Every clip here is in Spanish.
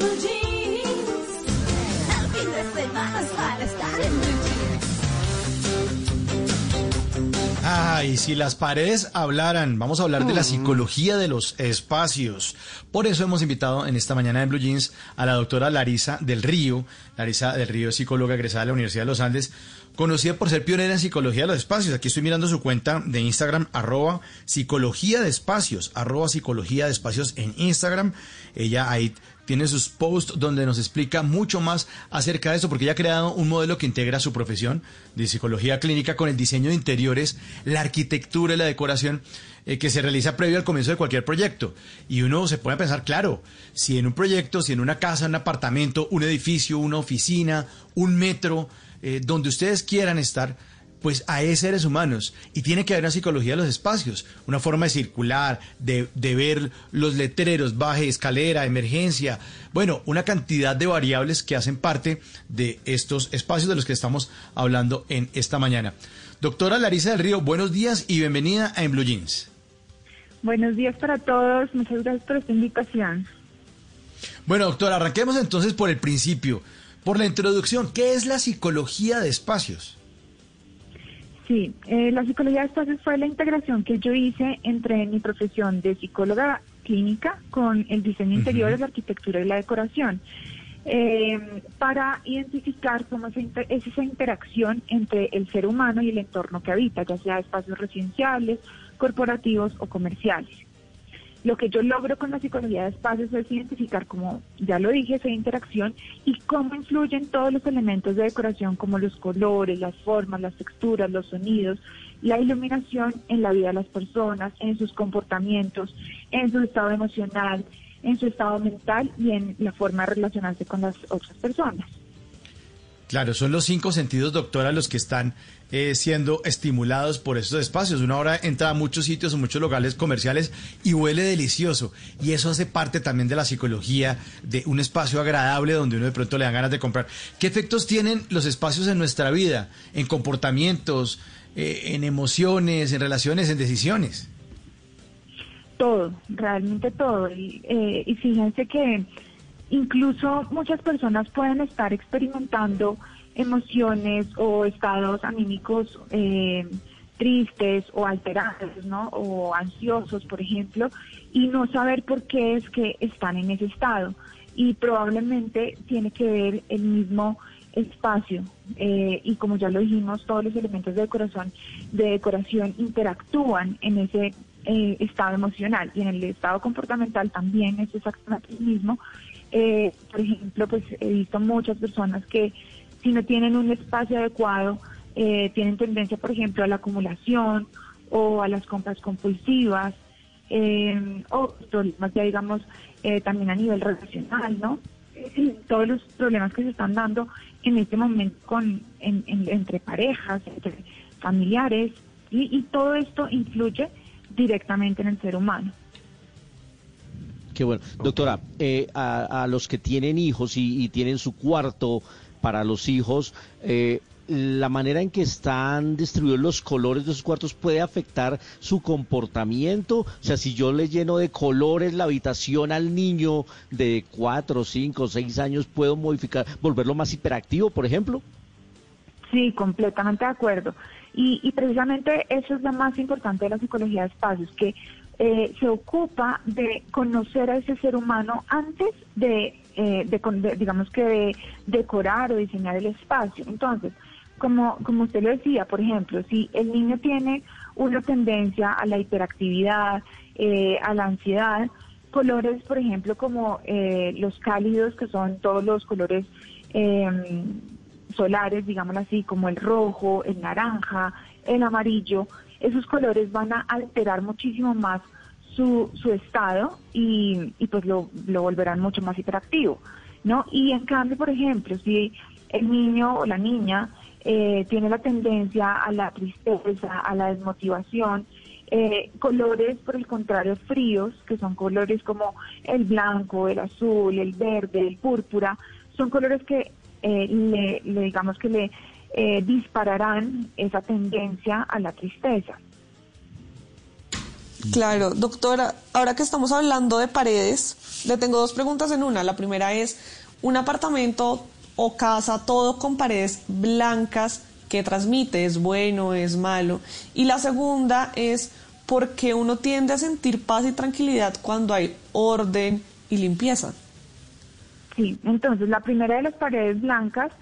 blue jeans. El fin de semana es para estar en blue jeans. Ay, si las paredes hablaran, vamos a hablar de la psicología de los espacios. Por eso hemos invitado en esta mañana en Blue Jeans a la doctora Larisa del Río. Larisa del Río es psicóloga egresada de la Universidad de los Andes, conocida por ser pionera en psicología de los espacios. Aquí estoy mirando su cuenta de Instagram, arroba psicología de espacios, arroba psicología de espacios en Instagram. Ella ahí tiene sus posts donde nos explica mucho más acerca de eso, porque ella ha creado un modelo que integra su profesión de psicología clínica con el diseño de interiores, la arquitectura y la decoración eh, que se realiza previo al comienzo de cualquier proyecto. Y uno se a pensar, claro, si en un proyecto, si en una casa, un apartamento, un edificio, una oficina, un metro, eh, donde ustedes quieran estar, pues hay seres humanos y tiene que haber una psicología de los espacios, una forma de circular, de, de ver los letreros, baje, escalera, emergencia, bueno, una cantidad de variables que hacen parte de estos espacios de los que estamos hablando en esta mañana. Doctora Larisa del Río, buenos días y bienvenida a En Blue Jeans. Buenos días para todos, muchas gracias por esta invitación. Bueno, doctora, arranquemos entonces por el principio, por la introducción. ¿Qué es la psicología de espacios? Sí, eh, la psicología de espacios fue la integración que yo hice entre mi profesión de psicóloga clínica con el diseño interior, la arquitectura y la decoración, eh, para identificar cómo es, es esa interacción entre el ser humano y el entorno que habita, ya sea espacios residenciales, corporativos o comerciales. Lo que yo logro con la psicología de espacios es identificar, como ya lo dije, esa interacción y cómo influyen todos los elementos de decoración como los colores, las formas, las texturas, los sonidos, la iluminación en la vida de las personas, en sus comportamientos, en su estado emocional, en su estado mental y en la forma de relacionarse con las otras personas. Claro, son los cinco sentidos, doctora, los que están eh, siendo estimulados por estos espacios. Una hora entra a muchos sitios, a muchos locales comerciales y huele delicioso. Y eso hace parte también de la psicología, de un espacio agradable donde uno de pronto le dan ganas de comprar. ¿Qué efectos tienen los espacios en nuestra vida, en comportamientos, eh, en emociones, en relaciones, en decisiones? Todo, realmente todo. Y, eh, y fíjense que incluso muchas personas pueden estar experimentando emociones o estados anímicos eh, tristes o alterados, ¿no? O ansiosos, por ejemplo, y no saber por qué es que están en ese estado. Y probablemente tiene que ver el mismo espacio eh, y como ya lo dijimos todos los elementos de decoración de decoración interactúan en ese eh, estado emocional y en el estado comportamental también es exactamente el mismo eh, por ejemplo pues he visto muchas personas que si no tienen un espacio adecuado eh, tienen tendencia por ejemplo a la acumulación o a las compras compulsivas eh, o problemas ya digamos eh, también a nivel relacional no todos los problemas que se están dando en este momento con en- entre parejas, entre familiares, y, y todo esto influye directamente en el ser humano. Qué bueno. Doctora, eh, a, los que tienen hijos y, y tienen su cuarto para los hijos, eh, la manera en que están distribuidos los colores de sus cuartos puede afectar su comportamiento. O sea, si yo le lleno de colores la habitación al niño de cuatro, cinco, seis años, puedo modificar, volverlo más hiperactivo, por ejemplo. Sí, completamente de acuerdo. Y, y precisamente eso es lo más importante de la psicología de espacios, que eh, se ocupa de conocer a ese ser humano antes de, eh, de digamos que de decorar o diseñar el espacio. Entonces, como, como usted lo decía, por ejemplo, si el niño tiene una tendencia a la hiperactividad, eh, a la ansiedad, colores, por ejemplo, como eh, los cálidos, que son todos los colores eh, solares, digámoslo así, como el rojo, el naranja, el amarillo, esos colores van a alterar muchísimo más su, su estado y, y pues lo, lo volverán mucho más hiperactivo, ¿no? Y en cambio, por ejemplo, si el niño o la niña eh, tiene la tendencia a la tristeza, a la desmotivación, eh, colores, por el contrario, fríos, que son colores como el blanco, el azul, el verde, el púrpura, son colores que eh, le, le digamos que le eh, dispararán esa tendencia a la tristeza. Claro, doctora, ahora que estamos hablando de paredes, le tengo dos preguntas en una. La primera es, ¿un apartamento o casa todo con paredes blancas que transmite es bueno, es malo? Y la segunda es, ¿por qué uno tiende a sentir paz y tranquilidad cuando hay orden y limpieza? Sí, entonces la primera de las paredes blancas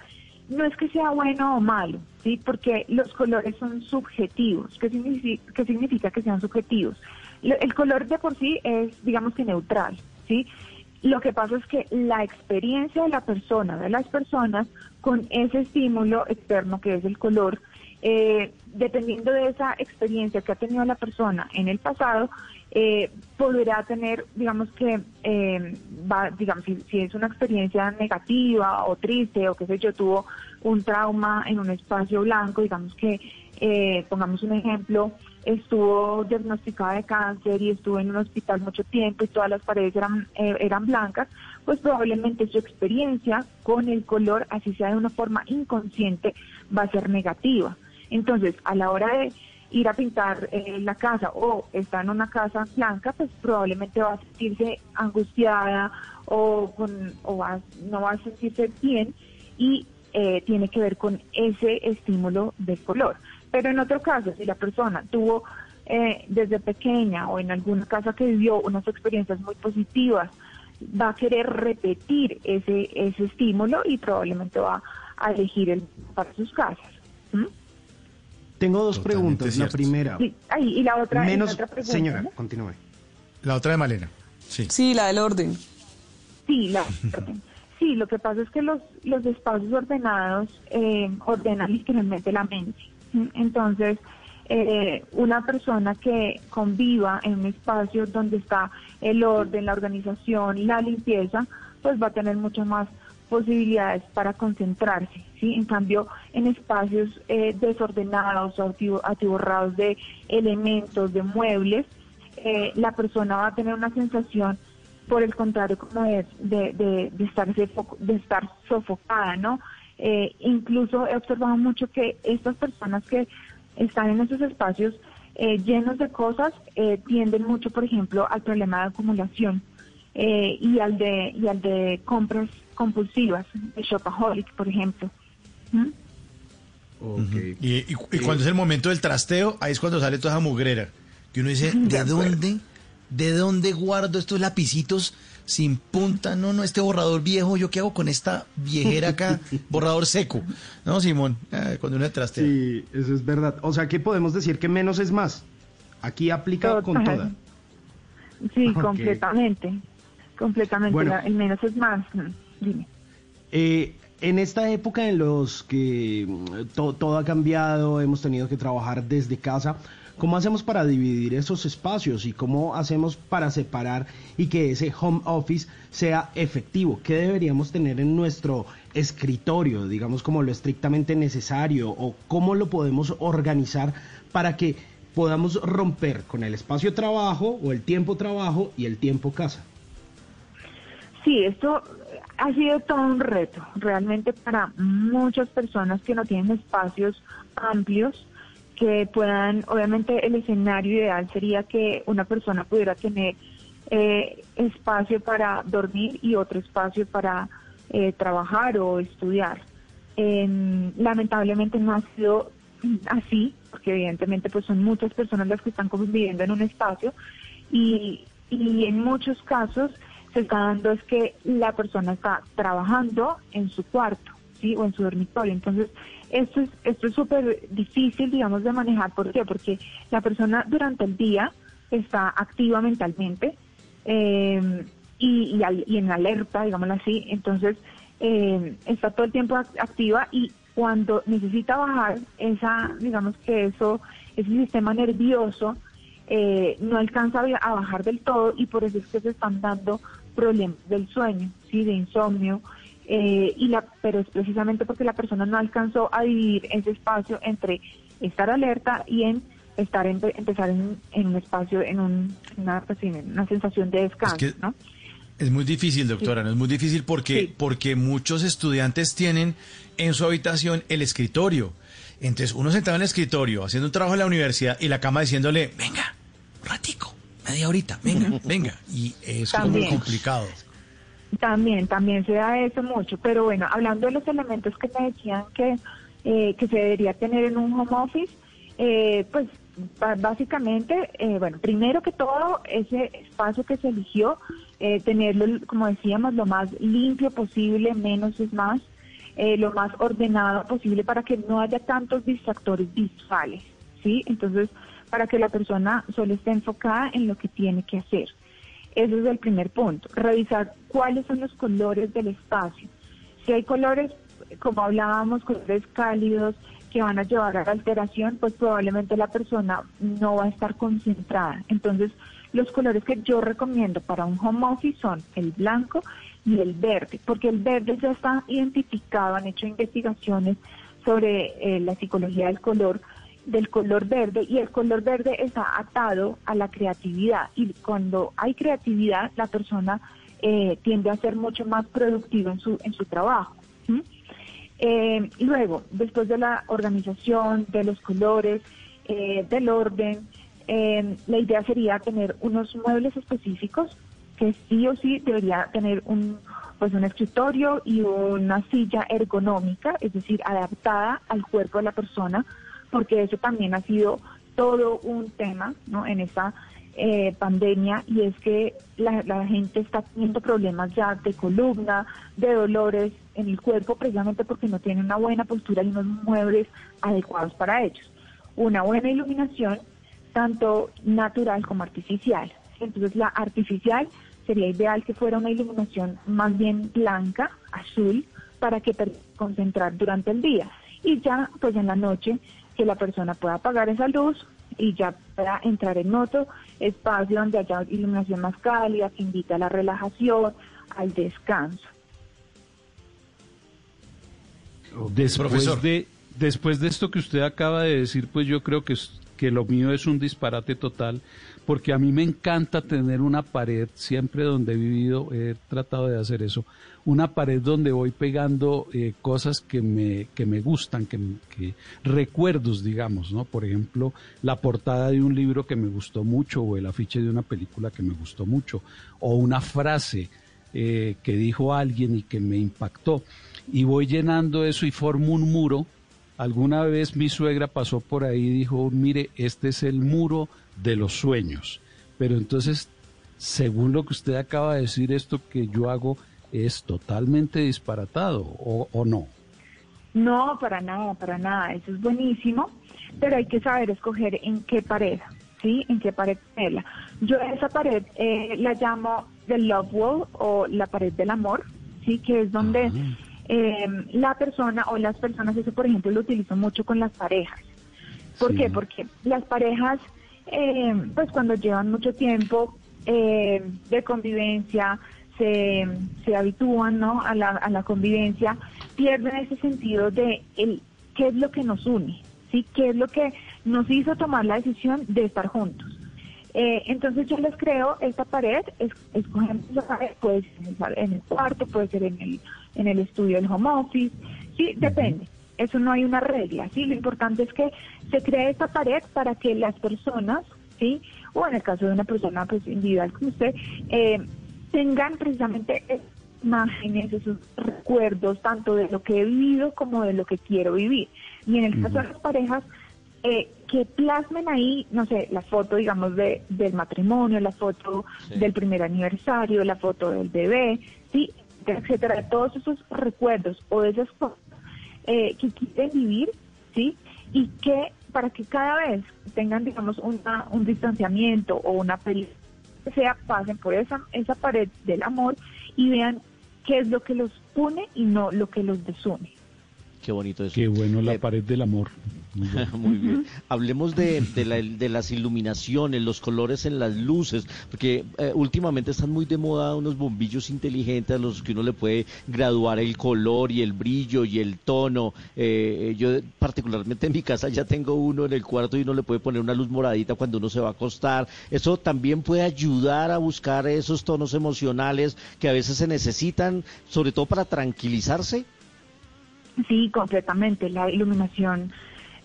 no es que sea bueno o malo, ¿sí? Porque los colores son subjetivos. ¿Qué significa, qué significa que sean subjetivos? El color de por sí es, digamos que neutral, ¿sí? Lo que pasa es que la experiencia de la persona, de las personas, con ese estímulo externo que es el color, eh, dependiendo de esa experiencia que ha tenido la persona en el pasado, eh, podrá tener, digamos que, eh, va, digamos, si, si, es una experiencia negativa o triste o qué sé yo, tuvo un trauma en un espacio blanco, digamos que, eh, pongamos un ejemplo, estuvo diagnosticada de cáncer y estuvo en un hospital mucho tiempo y todas las paredes eran, eh, eran blancas, pues probablemente su experiencia con el color, así sea de una forma inconsciente, va a ser negativa. Entonces, a la hora de ir a pintar eh, la casa o está en una casa blanca, pues probablemente va a sentirse angustiada o, con, o va, no va a sentirse bien y eh, tiene que ver con ese estímulo del color. Pero en otro caso, si la persona tuvo eh, desde pequeña o en alguna casa que vivió unas experiencias muy positivas, va a querer repetir ese, ese estímulo y probablemente va a elegir el para sus casas. Tengo dos preguntas. La primera. Sí, y la otra. Menos, otra pregunta, señora, ¿no? continúe. La otra de Malena. Sí. Sí, la del orden. Sí, la orden. Sí, lo que pasa es que los, los espacios ordenados eh, ordenan literalmente la mente. Entonces, eh, una persona que conviva en un espacio donde está el orden, la organización, la limpieza, pues va a tener mucho más posibilidades para concentrarse, ¿sí? En cambio, en espacios eh, desordenados o atibo- atiborrados de elementos, de muebles, eh, la persona va a tener una sensación, por el contrario, como de, de, de, de estarse de estar sofocada, ¿no? Eh, incluso he observado mucho que estas personas que están en esos espacios eh, llenos de cosas eh, tienden mucho, por ejemplo, al problema de acumulación eh, y al de y al de compras compulsivas, de shopaholic, por ejemplo. ¿Mm? Y, y- y cuando es el momento del trasteo, ahí es cuando sale toda esa mugrera. Que uno dice, ¿de dónde? ¿De dónde guardo estos lapicitos sin punta? No, no, este borrador viejo, ¿yo qué hago con esta viejera acá? borrador seco. ¿No, Simón? Ah, cuando uno trastea. Sí, eso es verdad. O sea que podemos decir que menos es más. Aquí aplica con toda. Sí, completamente. Completamente. Bueno. La- el menos es más. Dime. Eh, en esta época en los que mm, to- todo ha cambiado, hemos tenido que trabajar desde casa, ¿cómo hacemos para dividir esos espacios y cómo hacemos para separar y que ese home office sea efectivo? ¿Qué deberíamos tener en nuestro escritorio, digamos como lo estrictamente necesario o cómo lo podemos organizar para que podamos romper con el espacio trabajo o el tiempo trabajo y el tiempo casa? Sí, esto ha sido todo un reto, realmente para muchas personas que no tienen espacios amplios, que puedan, obviamente el escenario ideal sería que una persona pudiera tener eh, espacio para dormir y otro espacio para eh, trabajar o estudiar. Em, lamentablemente no ha sido así, porque evidentemente pues son muchas personas las que están conviviendo en un espacio y, y en muchos casos se está dando es que la persona está trabajando en su cuarto, ¿sí? O en su dormitorio. Entonces, esto es esto es súper difícil, digamos, de manejar. ¿Por qué? Porque la persona durante el día está activa mentalmente eh, y, al- y en alerta, digámoslo así. Entonces, eh, está todo el tiempo act- activa y cuando necesita bajar esa, digamos que eso, ese sistema nervioso, eh, no alcanza a bajar del todo y por eso es que se están dando problemas del sueño, sí, de insomnio, eh, y la, pero es precisamente porque la persona no alcanzó a dividir ese espacio entre estar alerta y en estar en, empezar en, en un espacio, en un, una, pues, sí, en una sensación de descanso, que- ¿no? Es muy difícil, doctora, ¿no? Es muy difícil porque, Sí. porque muchos estudiantes tienen en su habitación el escritorio. Entonces, uno sentado en el escritorio, haciendo un trabajo en la universidad y la cama diciéndole, venga, ratico, media horita, venga, venga. Y es como También. complicado. También, también se da eso mucho, pero bueno, hablando de los elementos que me decían que, eh, que se debería tener en un home office, eh, pues básicamente, eh, bueno, primero que todo, ese espacio que se eligió, eh, tenerlo, como decíamos, lo más limpio posible, menos es más, eh, lo más ordenado posible para que no haya tantos distractores visuales, ¿sí? Entonces, para que la persona solo esté enfocada en lo que tiene que hacer. Ese es el primer punto. Revisar cuáles son los colores del espacio. Si hay colores, como hablábamos, colores cálidos que van a llevar a la alteración, pues probablemente la persona no va a estar concentrada. Entonces, los colores que yo recomiendo para un home office son el blanco y el verde, porque el verde ya está identificado, han hecho investigaciones sobre eh, la psicología del color del color verde y el color verde está atado a la creatividad y cuando hay creatividad la persona eh, tiende a ser mucho más productiva en su en su trabajo. Eh, luego después de la organización de los colores eh, del orden eh, la idea sería tener unos muebles específicos que sí o sí debería tener un pues un escritorio y una silla ergonómica, es decir, adaptada al cuerpo de la persona, porque eso también ha sido todo un tema ¿no? en esta eh, pandemia y es que la, la gente está teniendo problemas ya de columna, de dolores en el cuerpo, precisamente porque no tienen una buena postura y unos muebles adecuados para ellos. Una buena iluminación, tanto natural como artificial. Entonces la artificial sería ideal que fuera una iluminación más bien blanca, azul, para que concentrar durante el día. Y ya, pues en la noche, que la persona pueda apagar esa luz y ya pueda entrar en otro espacio donde haya iluminación más cálida, que invita a la relajación, al descanso. Después Profesor. de, después de esto que usted acaba de decir, pues yo creo que, que lo mío es un disparate total, porque a mí me encanta tener una pared, siempre donde he vivido he tratado de hacer eso, una pared donde voy pegando eh, cosas que me, que me gustan, que, que recuerdos, digamos, ¿no? Por ejemplo, la portada de un libro que me gustó mucho, o el afiche de una película que me gustó mucho, o una frase eh, que dijo alguien y que me impactó. Y voy llenando eso y formo un muro. Alguna vez mi suegra pasó por ahí y dijo, mire, este es el muro de los sueños. Pero entonces, según lo que usted acaba de decir, esto que yo hago es totalmente disparatado, ¿o, o no? No, para nada, para nada. Eso es buenísimo, pero hay que saber escoger en qué pared, ¿sí? En qué pared ponerla. Yo esa pared eh, la llamo the love wall o la pared del amor, ¿sí? Que es donde eh, la persona o las personas, eso por ejemplo lo utilizo mucho con las parejas. ¿Por Sí. qué? Porque las parejas, eh, pues cuando llevan mucho tiempo eh, de convivencia, se, se habitúan ¿no? a, la, a la convivencia, pierden ese sentido de el, qué es lo que nos une, ¿sí? qué es lo que nos hizo tomar la decisión de estar juntos. Eh, entonces yo les creo esta pared, es, escogemos la pared, puede ser en el, sal- en el cuarto, puede ser en el, en el estudio del home office, sí, depende. Eso no hay una regla, sí. Lo importante es que se cree esta pared para que las personas, sí, o en el caso de una persona pues individual como usted, eh, tengan precisamente imágenes, esos recuerdos, tanto de lo que he vivido como de lo que quiero vivir. Y en el caso de las parejas, eh, que plasmen ahí, no sé, la foto, digamos, de, del matrimonio, la foto del primer aniversario, la foto del bebé, sí, etcétera, de todos esos recuerdos o de esas cosas eh, que quieren vivir, sí, y que para que cada vez tengan, digamos, una, un distanciamiento o una pelea, sea, pasen por esa, esa pared del amor y vean qué es lo que los une y no lo que los desune. Qué bonito eso. Qué bueno la Eh, pared del amor. Muy bien. Hablemos de, de, la- de las iluminaciones, los colores en las luces, porque eh, últimamente están muy de moda unos bombillos inteligentes a los que uno le puede graduar el color y el brillo y el tono. Eh, yo particularmente en mi casa ya tengo uno en el cuarto y uno le puede poner una luz moradita cuando uno se va a acostar. Eso también puede ayudar a buscar esos tonos emocionales que a veces se necesitan, sobre todo para tranquilizarse. Sí, completamente. La iluminación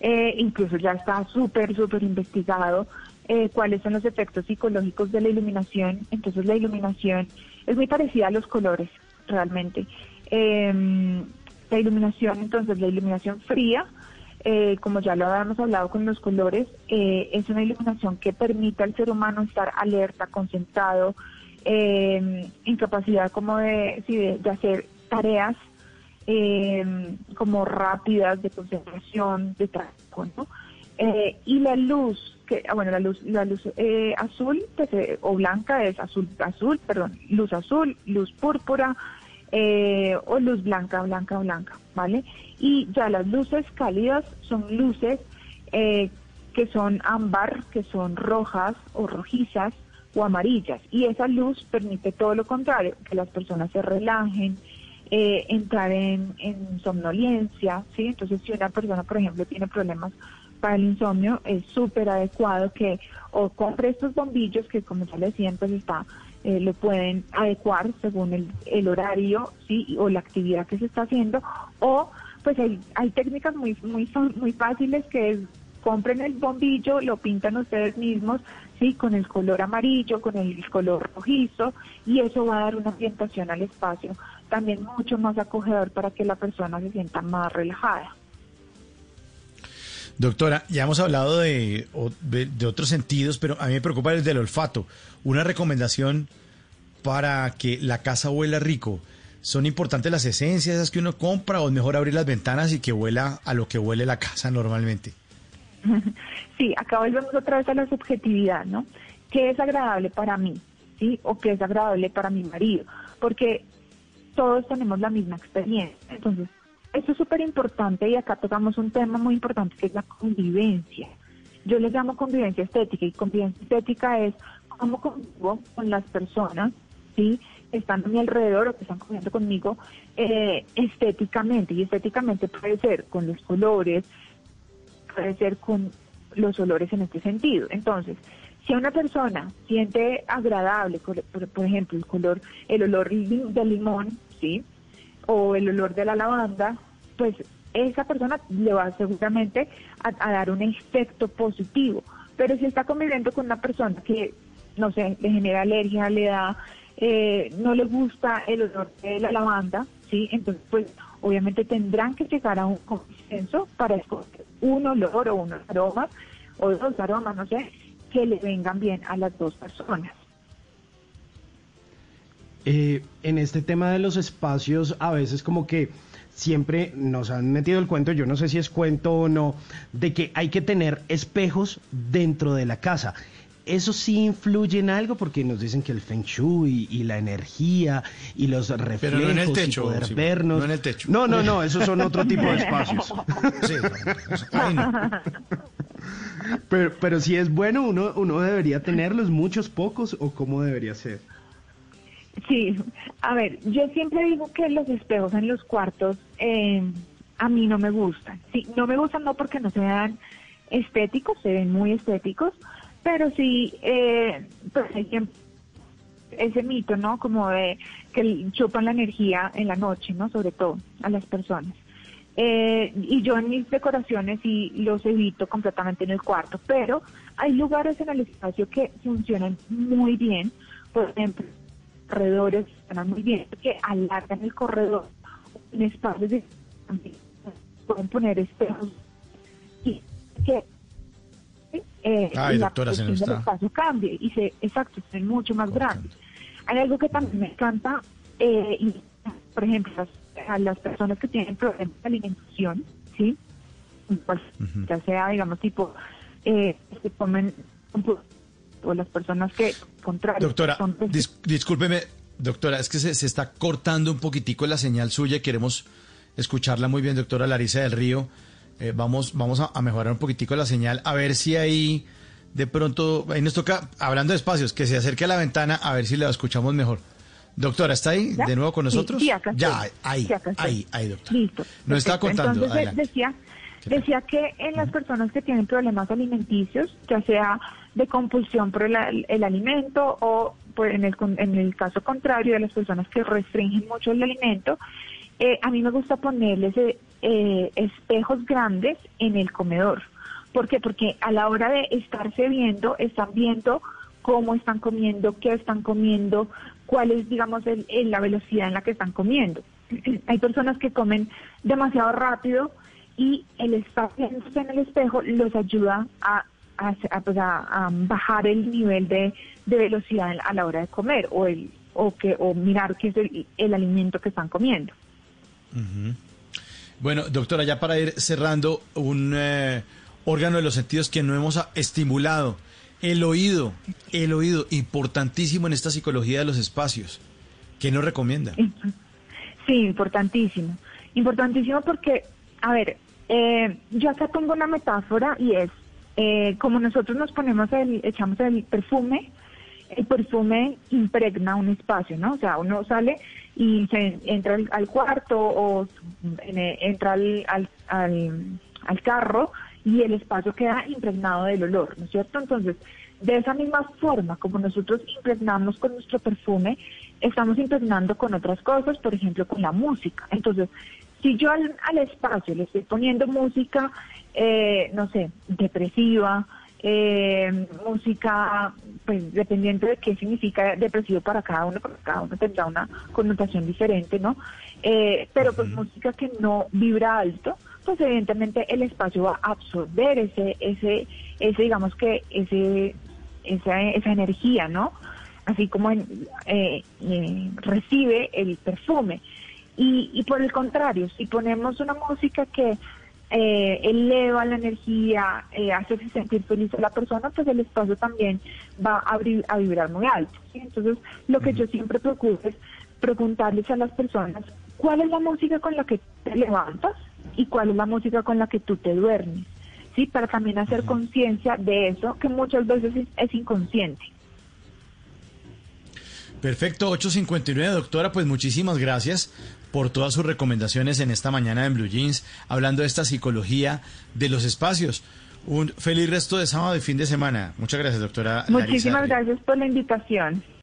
eh, incluso ya está súper, súper investigado eh, cuáles son los efectos psicológicos de la iluminación. Entonces la iluminación es muy parecida a los colores, realmente. Em, la iluminación, entonces la iluminación fría, eh, como ya lo habíamos hablado con los colores, eh, es una iluminación que permite al ser humano estar alerta, concentrado, eh, en capacidad como de, de, de hacer tareas eh, como rápidas, de concentración, de trabajo, ¿no? Eh, y la luz, que ah, bueno, la luz, la luz eh, azul pues, eh, o blanca es azul, azul, perdón, luz azul, luz púrpura eh, o luz blanca, blanca, blanca, ¿vale? Y ya las luces cálidas son luces eh, que son ámbar, que son rojas o rojizas o amarillas. Y esa luz permite todo lo contrario, que las personas se relajen, eh, entrar en, en somnolencia, ¿sí? Entonces, si una persona, por ejemplo, tiene problemas para el insomnio, es súper adecuado que o compre estos bombillos que, como ya le decían, pues está, eh, lo pueden adecuar según el, el horario, ¿sí? O la actividad que se está haciendo, o pues hay, hay técnicas muy, muy, muy fáciles que es compren el bombillo, lo pintan ustedes mismos, sí, con el color amarillo, con el color rojizo, y eso va a dar una ambientación al espacio también mucho más acogedor para que la persona se sienta más relajada. Doctora, ya hemos hablado de, de otros sentidos, pero a mí me preocupa el del olfato. Una recomendación para que la casa huela rico. ¿Son importantes las esencias esas que uno compra o es mejor abrir las ventanas y que huela a lo que huele la casa normalmente? Sí, acá volvemos otra vez a la subjetividad, ¿no? ¿Qué es agradable para mí? ¿Sí? ¿O qué es agradable para mi marido? Porque todos tenemos la misma experiencia. Entonces, esto es súper importante y acá tocamos un tema muy importante que es la convivencia. Yo le llamo convivencia estética y convivencia estética es cómo convivo con las personas, ¿sí? que están a mi alrededor o que están conviviendo conmigo eh, estéticamente. Y estéticamente puede ser con los colores, puede ser con los olores en este sentido. Entonces, si una persona siente agradable, por, ejemplo, el color, el olor li- de limón, ¿sí? O el olor de la lavanda, pues esa persona le va seguramente a, a dar un efecto positivo. Pero si está conviviendo con una persona que, no sé, le genera alergia, le da, eh, no le gusta el olor de la lavanda, ¿sí? Entonces, pues obviamente tendrán que llegar a un consenso para escoger un olor o unos aromas, o dos aromas, no sé, que le vengan bien a las dos personas. Eh, en este tema de los espacios, a veces como que siempre nos han metido el cuento, yo no sé si es cuento o no, de que hay que tener espejos dentro de la casa. Eso sí influye en algo porque nos dicen que el feng shui y, la energía y los reflejos Pero no en el y techo, poder sí, vernos. no en el techo. No, no, no, esos son otro tipo de espacios. Sí, ay, no. Pero, pero si es bueno, uno, uno debería tenerlos, muchos, pocos, o cómo debería ser. Sí, a ver, yo siempre digo que los espejos en los cuartos eh, a mí no me gustan. Sí, no me gustan no porque no se vean estéticos, se ven muy estéticos, pero sí, eh, pues hay que- ese mito, ¿no? Como de que chupan la energía en la noche, ¿no? Sobre todo a las personas. Eh, y yo en mis decoraciones sí los evito completamente en el cuarto, pero hay lugares en el espacio que funcionan muy bien, por ejemplo, corredores funcionan muy bien, que alargan el corredor, en espacios de pueden poner espejos y que eh, Ay, la doctora, se del está- espacio cambie y se, exacto, se ven mucho más grande. Hay algo que también me encanta, eh, y, por ejemplo, las, a las personas que tienen problemas de alimentación, ¿sí? Pues, Ya sea, digamos, tipo, eh, que comen, o las personas que, contrario, Doctora, son dis- discúlpeme, doctora, es que se, se está cortando un poquitico la señal suya. Queremos escucharla muy bien, doctora Larisa del Río. Eh, vamos vamos a, a mejorar un poquitico la señal, a ver si ahí de pronto, ahí nos toca, hablando de espacios, que se acerque a la ventana a ver si la escuchamos mejor. Doctora, ¿está ahí ¿Ya? de nuevo con Sí, nosotros? sí, acá ya, ahí, Sí, acá ahí, ahí, doctora. Listo. Nos está contando, Entonces adelante. decía, decía que en las personas que tienen problemas alimenticios, ya sea de compulsión por el, el alimento o por en, el, en el caso contrario de las personas que restringen mucho el alimento, eh, a mí me gusta ponerles eh, eh, espejos grandes en el comedor. ¿Por qué? Porque a la hora de estarse viendo, están viendo cómo están comiendo, qué están comiendo, cuál es, digamos, el, el- la velocidad en la que están comiendo. Hay personas que comen demasiado rápido y el viéndose en el espejo los ayuda pues, a- a bajar el nivel de, de velocidad a la hora de comer o el o que o mirar qué es el, alimento que están comiendo. Bueno, doctora, ya para ir cerrando, un eh, órgano de los sentidos que no hemos estimulado, el oído, el oído, importantísimo en esta psicología de los espacios. ¿Qué nos recomienda? Sí, importantísimo. Importantísimo porque, a ver, eh, yo acá tengo una metáfora y es, eh, como nosotros nos ponemos el, echamos el perfume, el perfume impregna un espacio, ¿no? O sea, uno sale y se entra al, cuarto o eh, entra al, al, al carro y el espacio queda impregnado del olor, ¿no es cierto? Entonces, de esa misma forma, como nosotros impregnamos con nuestro perfume, estamos impregnando con otras cosas, por ejemplo, con la música. Entonces, si yo al, al espacio le estoy poniendo música, eh, no sé, depresiva, eh, música, pues dependiendo de qué significa depresivo para cada uno, porque cada uno tendrá una connotación diferente, ¿no? Eh, pero pues música que no vibra alto, pues evidentemente el espacio va a absorber ese, ese, ese digamos que ese, esa, esa energía, ¿no? Así como en- eh, eh, recibe el perfume. Y, y por el contrario, si ponemos una música que eh, eleva la energía, eh, hace sentir feliz a la persona, pues el espacio también va a, abrir- a vibrar muy alto. ¿sí? Entonces, lo que yo siempre procuro es preguntarles a las personas cuál es la música con la que te levantas y cuál es la música con la que tú te duermes, ¿sí? Para también hacer conciencia de eso que muchas veces es, es inconsciente. Perfecto, 859, doctora, pues muchísimas gracias por todas sus recomendaciones en esta mañana en Blue Jeans, hablando de esta psicología de los espacios. Un feliz resto de sábado y fin de semana. Muchas gracias, doctora. Muchísimas gracias por la invitación.